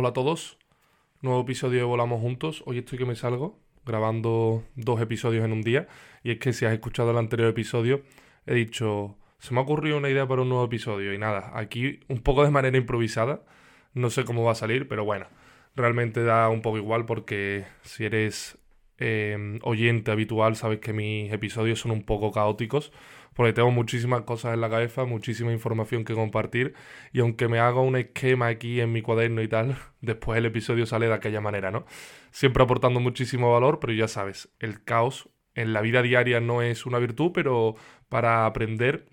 Hola a todos, nuevo episodio de Volamos Juntos. Hoy estoy que me salgo grabando dos episodios en un día. Y es que si has escuchado el anterior episodio, he dicho, se me ha ocurrido una idea para un nuevo episodio. Y nada, aquí un poco de manera improvisada. No sé cómo va a salir, pero bueno, realmente da un poco igual porque si eres eh, oyente habitual sabes que mis episodios son un poco caóticos porque tengo muchísimas cosas en la cabeza, muchísima información que compartir y aunque me haga un esquema aquí en mi cuaderno y tal, después el episodio sale de aquella manera, ¿no? Siempre aportando muchísimo valor, pero ya sabes, el caos en la vida diaria no es una virtud, pero para aprender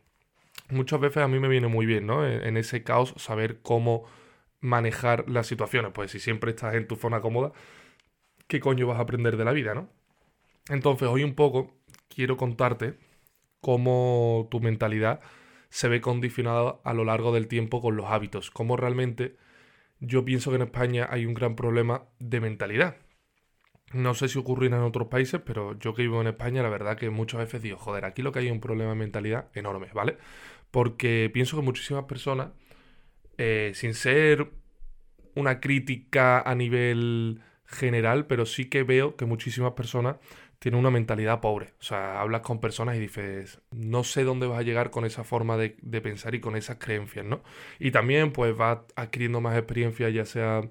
muchas veces a mí me viene muy bien, ¿no? En ese caos saber cómo manejar las situaciones, pues si siempre estás en tu zona cómoda, ¿qué coño vas a aprender de la vida, no? Entonces, hoy un poco quiero contarte cómo tu mentalidad se ve condicionada a lo largo del tiempo con los hábitos, cómo realmente yo pienso que en España hay un gran problema de mentalidad. No sé si ocurrirá en otros países, pero yo que vivo en España, la verdad que muchas veces digo, joder, aquí lo que hay es un problema de mentalidad enorme, ¿vale? Porque pienso que muchísimas personas, eh, sin ser una crítica a nivel general, pero sí que veo que muchísimas personas tiene una mentalidad pobre. O sea, hablas con personas y dices, no sé dónde vas a llegar con esa forma de, pensar y con esas creencias, ¿no? Y también pues vas adquiriendo más experiencia, ya sea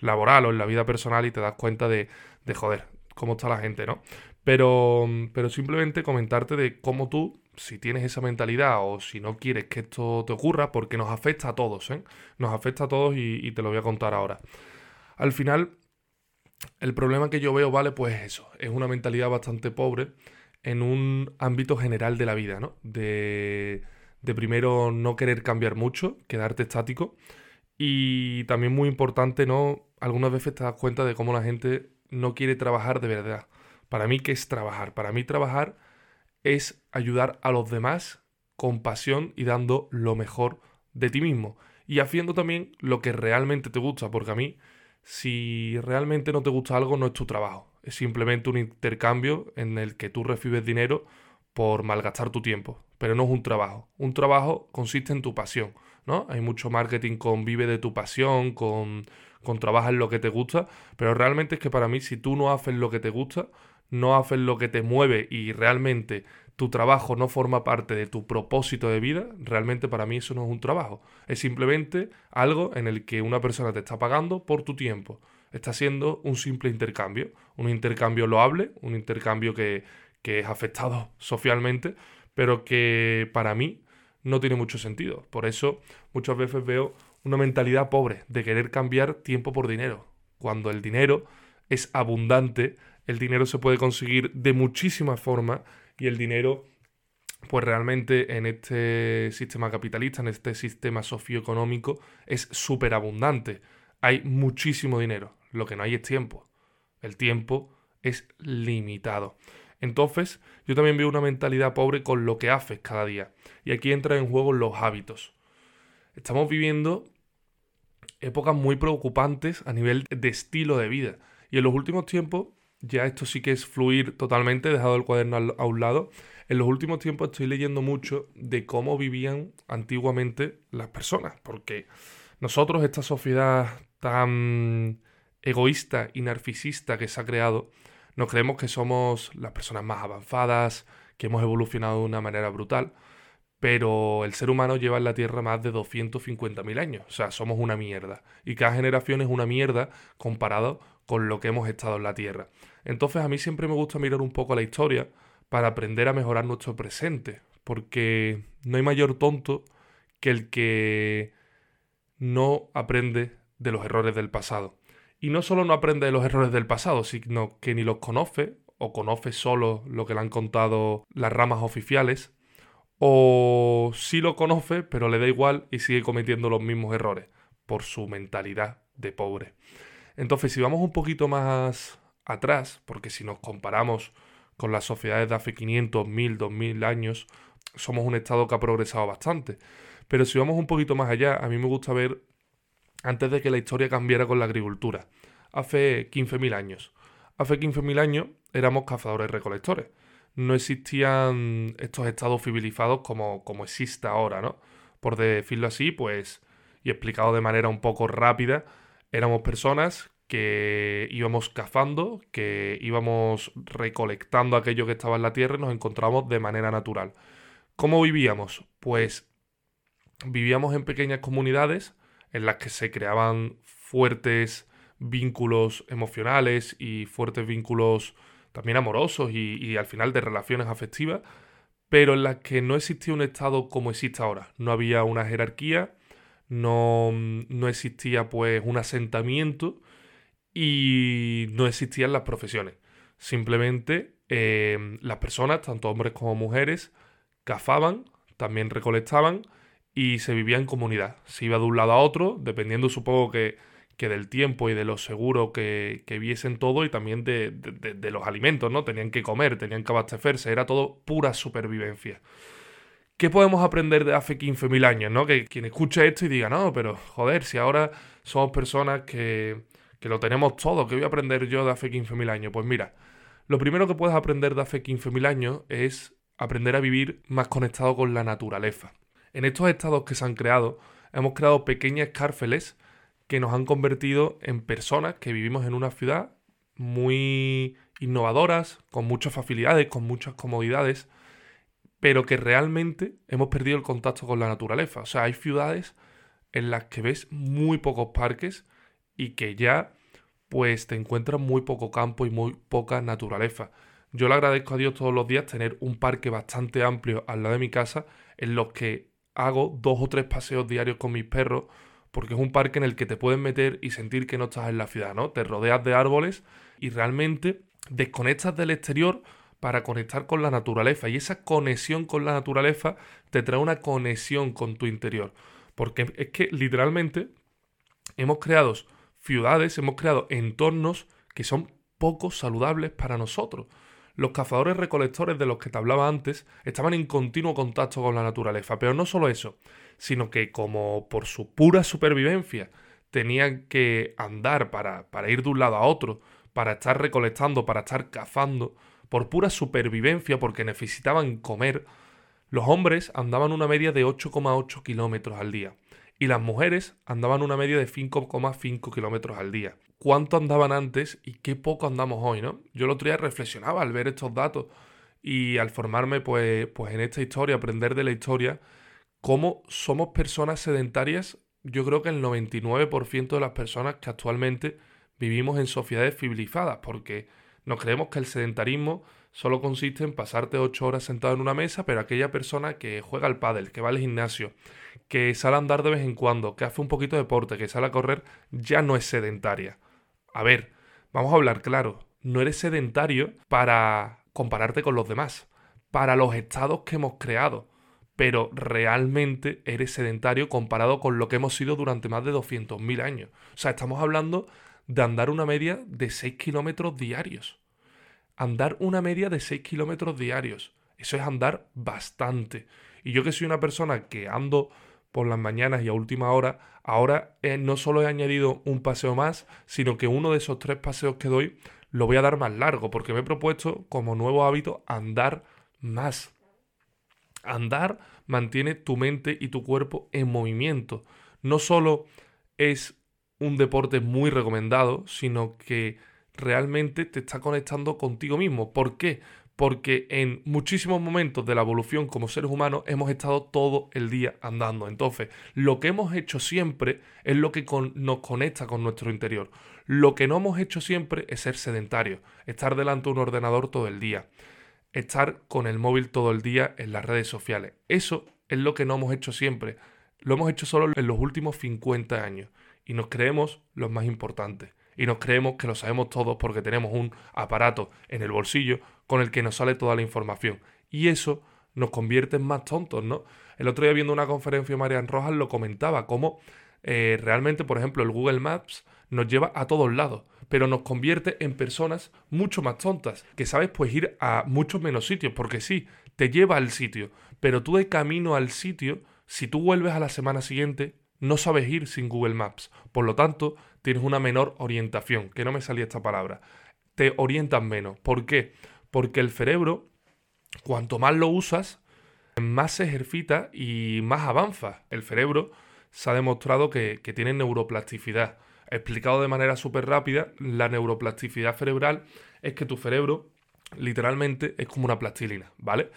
laboral o en la vida personal, y te das cuenta de, de joder, cómo está la gente, ¿no? Pero, pero simplemente comentarte de cómo tú, si tienes esa mentalidad o si no quieres que esto te ocurra, porque nos afecta a todos, ¿eh? Nos afecta a todos y te lo voy a contar ahora. Al final, el problema que yo veo, vale, pues eso, es una mentalidad bastante pobre en un ámbito general de la vida, ¿no? De, de primero no querer cambiar mucho, quedarte estático. Y también muy importante, ¿no? Algunas veces te das cuenta de cómo la gente no quiere trabajar de verdad. Para mí, ¿qué es trabajar? Para mí trabajar es ayudar a los demás con pasión y dando lo mejor de ti mismo. Y haciendo también lo que realmente te gusta, porque a mí si realmente no te gusta algo, no es tu trabajo. Es simplemente un intercambio en el que tú recibes dinero por malgastar tu tiempo. Pero no es un trabajo. Un trabajo consiste en tu pasión. ¿no? Hay mucho marketing con vive de tu pasión, con, con trabaja en lo que te gusta. Pero realmente es que para mí, si tú no haces lo que te gusta, no haces lo que te mueve y realmente tu trabajo no forma parte de tu propósito de vida, realmente para mí eso no es un trabajo. Es simplemente algo en el que una persona te está pagando por tu tiempo. Está siendo un simple intercambio. Un intercambio loable, un intercambio que, que es afectado socialmente, pero que para mí no tiene mucho sentido. Por eso muchas veces veo una mentalidad pobre de querer cambiar tiempo por dinero. Cuando el dinero es abundante, el dinero se puede conseguir de muchísimas formas y el dinero, pues realmente en este sistema capitalista, en este sistema socioeconómico, es súper abundante. Hay muchísimo dinero. Lo que no hay es tiempo. El tiempo es limitado. Entonces, yo también veo una mentalidad pobre con lo que haces cada día. Y aquí entran en juego los hábitos. Estamos viviendo épocas muy preocupantes a nivel de estilo de vida. Y en los últimos tiempos ya esto sí que es fluir totalmente, he dejado el cuaderno a un lado. En los últimos tiempos estoy leyendo mucho de cómo vivían antiguamente las personas, porque nosotros, esta sociedad tan egoísta y narcisista que se ha creado, nos creemos que somos las personas más avanzadas, que hemos evolucionado de una manera brutal, pero el ser humano lleva en la Tierra más de 250.000 años, o sea, somos una mierda, y cada generación es una mierda comparado con lo que hemos estado en la Tierra. Entonces a mí siempre me gusta mirar un poco la historia para aprender a mejorar nuestro presente, porque no hay mayor tonto que el que no aprende de los errores del pasado. Y no solo no aprende de los errores del pasado, sino que ni los conoce o conoce solo lo que le han contado las ramas oficiales, o sí lo conoce, pero le da igual y sigue cometiendo los mismos errores por su mentalidad de pobre. Entonces, si vamos un poquito más atrás, porque si nos comparamos con las sociedades de hace 500, 1000, 2000 años, somos un estado que ha progresado bastante. Pero si vamos un poquito más allá, a mí me gusta ver antes de que la historia cambiara con la agricultura. Hace 15.000 años. Hace 15.000 años éramos cazadores recolectores. No existían estos estados civilizados como, como existe ahora, ¿no? Por decirlo así, pues, y explicado de manera un poco rápida, Éramos personas que íbamos cazando, que íbamos recolectando aquello que estaba en la tierra y nos encontramos de manera natural. ¿Cómo vivíamos? Pues vivíamos en pequeñas comunidades en las que se creaban fuertes vínculos emocionales y fuertes vínculos también amorosos y, al final de relaciones afectivas, pero en las que no existía un Estado como existe ahora. No había una jerarquía, no, no existía pues un asentamiento y no existían las profesiones. Simplemente eh, las personas, tanto hombres como mujeres, cazaban, también recolectaban y se vivía en comunidad. Se iba de un lado a otro, dependiendo supongo que, que del tiempo y de lo seguro que, que viesen todo y también de, de, los alimentos, ¿no? Tenían que comer, tenían que abastecerse, era todo pura supervivencia. ¿Qué podemos aprender de hace 15.000 años, no? Que quien escuche esto y diga, no, pero joder, si ahora somos personas que, que lo tenemos todo, ¿qué voy a aprender yo de hace 15.000 años? Pues mira, lo primero que puedes aprender de hace 15.000 años es aprender a vivir más conectado con la naturaleza. En estos estados que se han creado, hemos creado pequeñas cárceles que nos han convertido en personas que vivimos en una ciudad muy innovadoras, con muchas facilidades, con muchas comodidades, pero que realmente hemos perdido el contacto con la naturaleza. O sea, hay ciudades en las que ves muy pocos parques y que ya pues te encuentras muy poco campo y muy poca naturaleza. Yo le agradezco a Dios todos los días tener un parque bastante amplio al lado de mi casa en los que hago dos o tres paseos diarios con mis perros porque es un parque en el que te puedes meter y sentir que no estás en la ciudad, ¿no? Te rodeas de árboles y realmente desconectas del exterior para conectar con la naturaleza y esa conexión con la naturaleza te trae una conexión con tu interior, porque es que literalmente hemos creado ciudades, hemos creado entornos que son poco saludables para nosotros. Los cazadores recolectores de los que te hablaba antes estaban en continuo contacto con la naturaleza, pero no solo eso, sino que como por su pura supervivencia tenían que andar para, para ir de un lado a otro, para estar recolectando, para estar cazando, por pura supervivencia, porque necesitaban comer, los hombres andaban una media de 8,8 kilómetros al día y las mujeres andaban una media de 5,5 kilómetros al día cuánto andaban antes y qué poco andamos hoy, ¿no? Yo el otro día reflexionaba al ver estos datos y al formarme pues, pues en esta historia, aprender de la historia, cómo somos personas sedentarias, yo creo que el 99% de las personas que actualmente vivimos en sociedades civilizadas, porque nos creemos que el sedentarismo solo consiste en pasarte ocho horas sentado en una mesa, pero aquella persona que juega al pádel, que va al gimnasio, que sale a andar de vez en cuando, que hace un poquito de deporte, que sale a correr, ya no es sedentaria. A ver, vamos a hablar claro, no eres sedentario para compararte con los demás, para los estados que hemos creado, pero realmente eres sedentario comparado con lo que hemos sido durante más de 200.000 años. O sea, estamos hablando de andar una media de 6 kilómetros diarios. Andar una media de 6 kilómetros diarios. Eso es andar bastante. Y yo que soy una persona que ando por las mañanas y a última hora, ahora eh, no solo he añadido un paseo más, sino que uno de esos tres paseos que doy lo voy a dar más largo, porque me he propuesto como nuevo hábito andar más. Andar mantiene tu mente y tu cuerpo en movimiento. No solo es un deporte muy recomendado, sino que realmente te está conectando contigo mismo. ¿Por qué? Porque en muchísimos momentos de la evolución como seres humanos hemos estado todo el día andando. Entonces, lo que hemos hecho siempre es lo que nos conecta con nuestro interior. Lo que no hemos hecho siempre es ser sedentarios, estar delante de un ordenador todo el día, estar con el móvil todo el día en las redes sociales. Eso es lo que no hemos hecho siempre. Lo hemos hecho solo en los últimos 50 años y nos creemos los más importantes y nos creemos que lo sabemos todos porque tenemos un aparato en el bolsillo con el que nos sale toda la información. Y eso nos convierte en más tontos, ¿no? El otro día viendo una conferencia de Marian Rojas lo comentaba, cómo eh, realmente, por ejemplo, el Google Maps nos lleva a todos lados, pero nos convierte en personas mucho más tontas, que sabes pues ir a muchos menos sitios, porque sí, te lleva al sitio, pero tú de camino al sitio, si tú vuelves a la semana siguiente, no sabes ir sin Google Maps. Por lo tanto, tienes una menor orientación, que no me salía esta palabra. Te orientas menos. ¿Por qué? Porque el cerebro, cuanto más lo usas, más se ejercita y más avanza. El cerebro se ha demostrado que, tiene neuroplasticidad. Explicado de manera súper rápida, la neuroplasticidad cerebral es que tu cerebro literalmente es como una plastilina, ¿vale?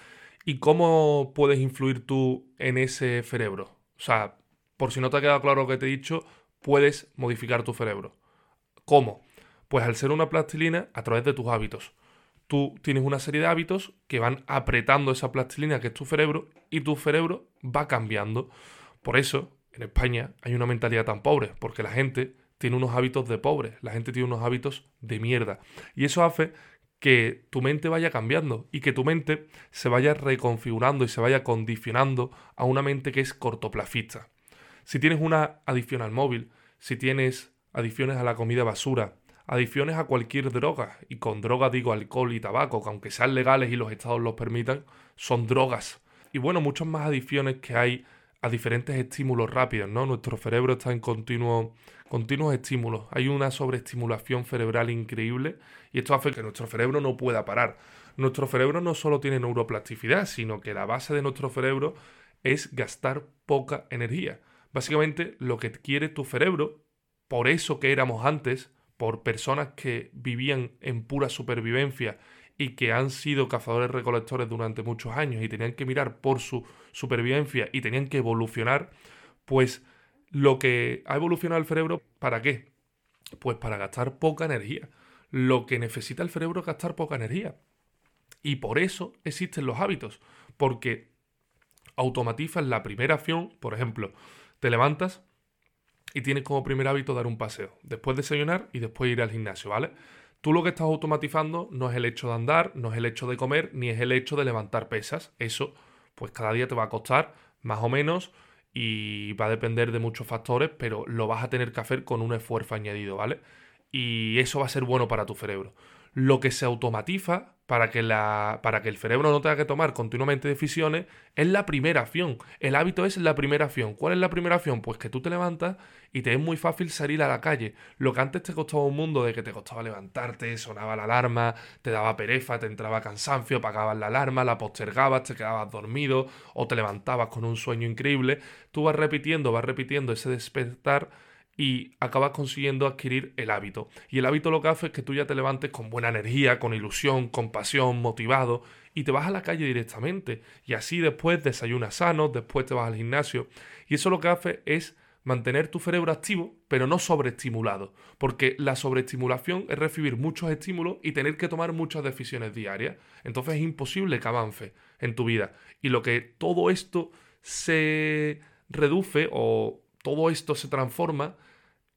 ¿Y cómo puedes influir tú en ese cerebro? O sea, por si no te ha quedado claro lo que te he dicho, puedes modificar tu cerebro. ¿Cómo? Pues al ser una plastilina, a través de tus hábitos. Tú tienes una serie de hábitos que van apretando esa plastilina que es tu cerebro y tu cerebro va cambiando. Por eso, en España hay una mentalidad tan pobre, porque la gente tiene unos hábitos de pobre, la gente tiene unos hábitos de mierda. Y eso hace que tu mente vaya cambiando y que tu mente se vaya reconfigurando y se vaya condicionando a una mente que es cortoplacista. Si tienes una adicción al móvil, si tienes adicciones a la comida basura, adicciones a cualquier droga, y con droga digo alcohol y tabaco, que aunque sean legales y los estados los permitan, son drogas. Y bueno, muchas más adicciones que hay a diferentes estímulos rápidos, ¿no? Nuestro cerebro está en continuo, continuos estímulos. Hay una sobreestimulación cerebral increíble y esto hace que nuestro cerebro no pueda parar. Nuestro cerebro no solo tiene neuroplasticidad, sino que la base de nuestro cerebro es gastar poca energía. Básicamente lo que quiere tu cerebro, por eso que éramos antes, por personas que vivían en pura supervivencia y que han sido cazadores recolectores durante muchos años y tenían que mirar por su supervivencia y tenían que evolucionar, pues lo que ha evolucionado el cerebro, ¿para qué? Pues para gastar poca energía. Lo que necesita el cerebro es gastar poca energía. Y por eso existen los hábitos, porque automatizas la primera acción, por ejemplo, te levantas y tienes como primer hábito dar un paseo, después desayunar y después ir al gimnasio, ¿vale? Tú lo que estás automatizando no es el hecho de andar, no es el hecho de comer, ni es el hecho de levantar pesas. Eso, pues cada día te va a costar más o menos y va a depender de muchos factores, pero lo vas a tener que hacer con un esfuerzo añadido, ¿vale? Y eso va a ser bueno para tu cerebro. Lo que se automatiza para que, la, para que el cerebro no tenga que tomar continuamente decisiones, es la primera acción. El hábito es la primera acción. ¿Cuál es la primera acción? Pues que tú te levantas y te es muy fácil salir a la calle. Lo que antes te costaba un mundo de que te costaba levantarte, sonaba la alarma, te daba pereza, te entraba cansancio, apagabas la alarma, la postergabas, te quedabas dormido o te levantabas con un sueño increíble, tú vas repitiendo, vas repitiendo ese despertar y acabas consiguiendo adquirir el hábito. Y el hábito lo que hace es que tú ya te levantes con buena energía, con ilusión, con pasión, motivado, y te vas a la calle directamente. Y así después desayunas sano, después te vas al gimnasio. Y eso lo que hace es mantener tu cerebro activo, pero no sobreestimulado, porque la sobreestimulación es recibir muchos estímulos y tener que tomar muchas decisiones diarias. Entonces es imposible que avance en tu vida. Y lo que todo esto se reduce o todo esto se transforma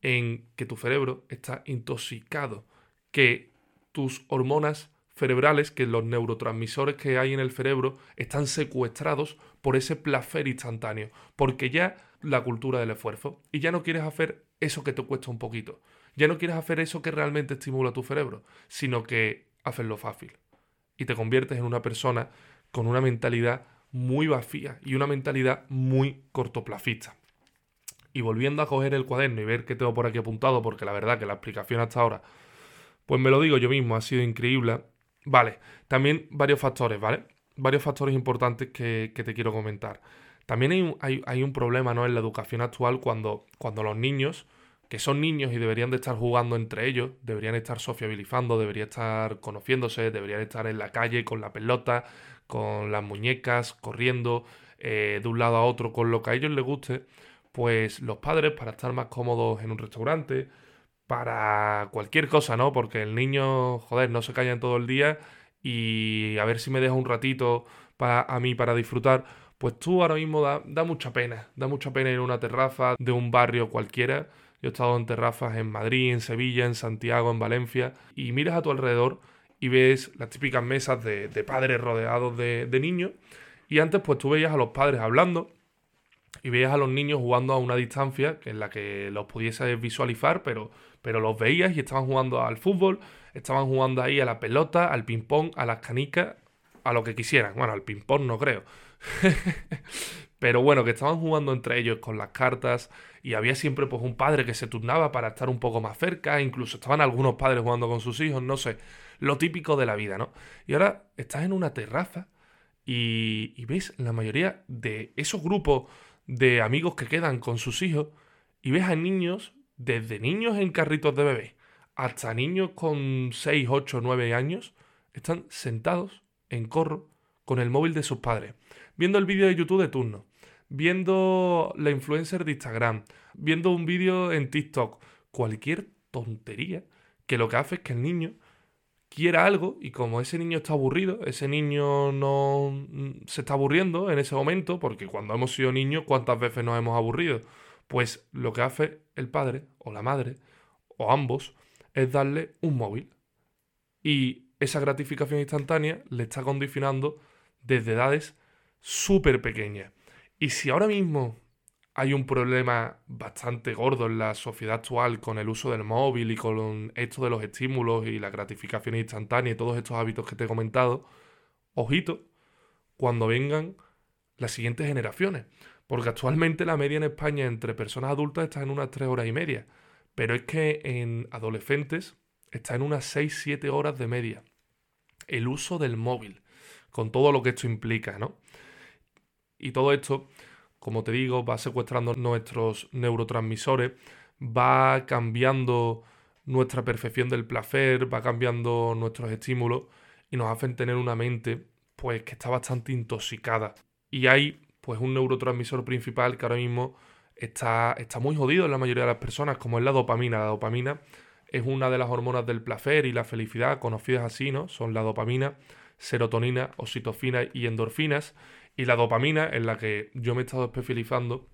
en que tu cerebro está intoxicado, que tus hormonas cerebrales, que los neurotransmisores que hay en el cerebro están secuestrados por ese placer instantáneo, porque ya la cultura del esfuerzo y ya no quieres hacer eso que te cuesta un poquito, ya no quieres hacer eso que realmente estimula tu cerebro, sino que haces lo fácil y te conviertes en una persona con una mentalidad muy vacía y una mentalidad muy cortoplacista. Y volviendo a coger el cuaderno y ver qué tengo por aquí apuntado, porque la verdad que la explicación hasta ahora, pues me lo digo yo mismo, ha sido increíble. Vale, también varios factores, ¿vale? Varios factores importantes que, te quiero comentar. También hay un, hay, un, problema ¿no? en la educación actual cuando, cuando los niños, que son niños y deberían de estar jugando entre ellos, deberían estar sociabilizando, deberían estar conociéndose, deberían estar en la calle con la pelota, con las muñecas, corriendo eh, de un lado a otro con lo que a ellos les guste, pues los padres para estar más cómodos en un restaurante, para cualquier cosa, ¿no? Porque el niño, joder, no se calla todo el día y a ver si me deja un ratito para, a mí para disfrutar. Pues tú ahora mismo da, da mucha pena, da mucha pena ir a una terraza de un barrio cualquiera. Yo he estado en terrazas en Madrid, en Sevilla, en Santiago, en Valencia, y miras a tu alrededor y ves las típicas mesas de, padres rodeados de, de niños. Y antes pues tú veías a los padres hablando y veías a los niños jugando a una distancia en la que los pudieses visualizar, pero, pero los veías y estaban jugando al fútbol, estaban jugando ahí a la pelota, al ping-pong, a las canicas, a lo que quisieran. Bueno, al ping-pong no creo. pero bueno, que estaban jugando entre ellos con las cartas y había siempre pues un padre que se turnaba para estar un poco más cerca, incluso estaban algunos padres jugando con sus hijos, no sé, lo típico de la vida, ¿no? Y ahora estás en una terraza y, y ves la mayoría de esos grupos de amigos que quedan con sus hijos y ves a niños desde niños en carritos de bebé hasta niños con 6, 8, 9 años, están sentados en corro con el móvil de sus padres, viendo el vídeo de YouTube de turno, viendo la influencer de Instagram, viendo un vídeo en TikTok, cualquier tontería que lo que hace es que el niño quiera algo y como ese niño está aburrido, ese niño no mm, se está aburriendo en ese momento, porque cuando hemos sido niños, ¿cuántas veces nos hemos aburrido? Pues lo que hace el padre o la madre o ambos es darle un móvil. Y esa gratificación instantánea le está condicionando desde edades súper pequeñas. Y si ahora mismo hay un problema bastante gordo en la sociedad actual con el uso del móvil y con esto de los estímulos y la gratificación instantánea y todos estos hábitos que te he comentado, ojito cuando vengan las siguientes generaciones. Porque actualmente la media en España entre personas adultas está en unas 3 horas y media. Pero es que en adolescentes está en unas 6-7 horas de media. El uso del móvil, con todo lo que esto implica, ¿no? Y todo esto como te digo, va secuestrando nuestros neurotransmisores, va cambiando nuestra percepción del placer, va cambiando nuestros estímulos y nos hacen tener una mente pues que está bastante intoxicada. Y hay pues un neurotransmisor principal que ahora mismo está, está muy jodido en la mayoría de las personas, como es la dopamina. La dopamina es una de las hormonas del placer y la felicidad, conocidas así, ¿no? Son la dopamina, serotonina, oxitocina y endorfinas. Y la dopamina, en la que yo me he estado especializando,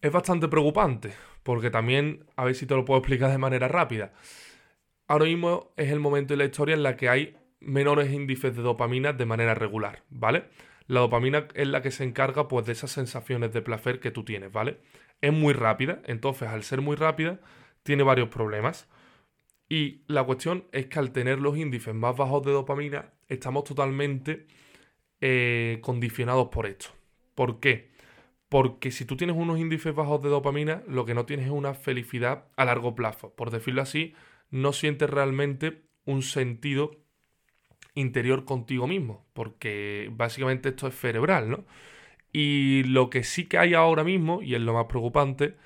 es bastante preocupante, porque también, a ver si te lo puedo explicar de manera rápida. Ahora mismo es el momento de la historia en la que hay menores índices de dopamina de manera regular, ¿vale? La dopamina es la que se encarga pues de esas sensaciones de placer que tú tienes, ¿vale? Es muy rápida, entonces al ser muy rápida tiene varios problemas. Y la cuestión es que al tener los índices más bajos de dopamina estamos totalmente eh, condicionados por esto. ¿Por qué? Porque si tú tienes unos índices bajos de dopamina, lo que no tienes es una felicidad a largo plazo. Por decirlo así, no sientes realmente un sentido interior contigo mismo, porque básicamente esto es cerebral, ¿no? Y lo que sí que hay ahora mismo, y es lo más preocupante,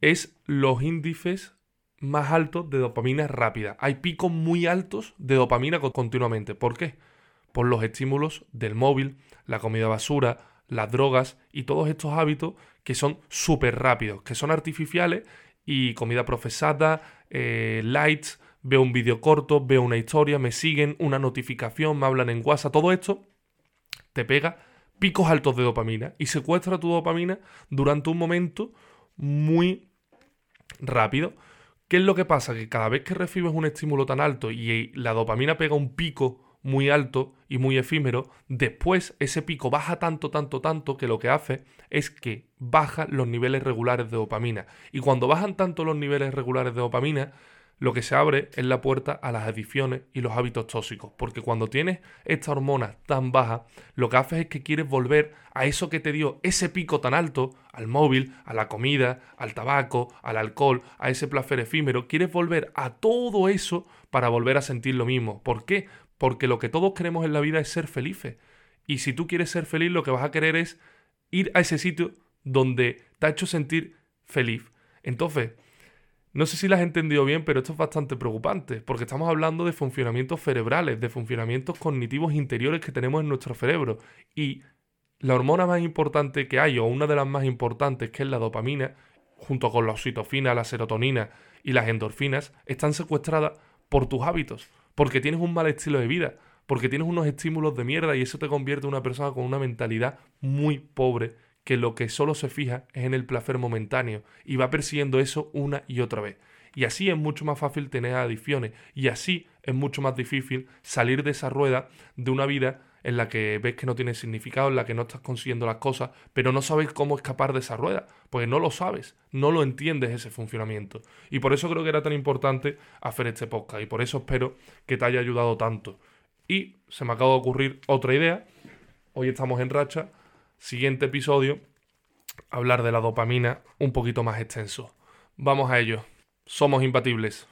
es los índices más altos de dopamina rápida. Hay picos muy altos de dopamina continuamente. ¿Por qué? Por los estímulos del móvil, la comida basura, las drogas y todos estos hábitos que son súper rápidos, que son artificiales y comida procesada, eh, lights, veo un vídeo corto, veo una historia, me siguen, una notificación, me hablan en WhatsApp, todo esto te pega picos altos de dopamina y secuestra tu dopamina durante un momento muy rápido. ¿Qué es lo que pasa? Que cada vez que recibes un estímulo tan alto y la dopamina pega un pico muy alto y muy efímero, después ese pico baja tanto, tanto, tanto que lo que hace es que baja los niveles regulares de dopamina. Y cuando bajan tanto los niveles regulares de dopamina, lo que se abre es la puerta a las adicciones y los hábitos tóxicos. Porque cuando tienes esta hormona tan baja, lo que haces es que quieres volver a eso que te dio ese pico tan alto, al móvil, a la comida, al tabaco, al alcohol, a ese placer efímero. Quieres volver a todo eso para volver a sentir lo mismo. ¿Por qué? Porque lo que todos queremos en la vida es ser felices. Y si tú quieres ser feliz, lo que vas a querer es ir a ese sitio donde te ha hecho sentir feliz. Entonces, no sé si lo has entendido bien, pero esto es bastante preocupante, porque estamos hablando de funcionamientos cerebrales, de funcionamientos cognitivos interiores que tenemos en nuestro cerebro. Y la hormona más importante que hay, o una de las más importantes, que es la dopamina, junto con la oxitocina, la serotonina y las endorfinas, están secuestradas por tus hábitos porque tienes un mal estilo de vida, porque tienes unos estímulos de mierda y eso te convierte en una persona con una mentalidad muy pobre que lo que solo se fija es en el placer momentáneo y va persiguiendo eso una y otra vez. Y así es mucho más fácil tener adicciones y así es mucho más difícil salir de esa rueda de una vida en la que ves que no tiene significado, en la que no estás consiguiendo las cosas, pero no sabes cómo escapar de esa rueda, porque no lo sabes, no lo entiendes ese funcionamiento. Y por eso creo que era tan importante hacer este podcast y por eso espero que te haya ayudado tanto. Y se me acaba de ocurrir otra idea. Hoy estamos en racha. Siguiente episodio, hablar de la dopamina un poquito más extenso. Vamos a ello. Somos imbatibles.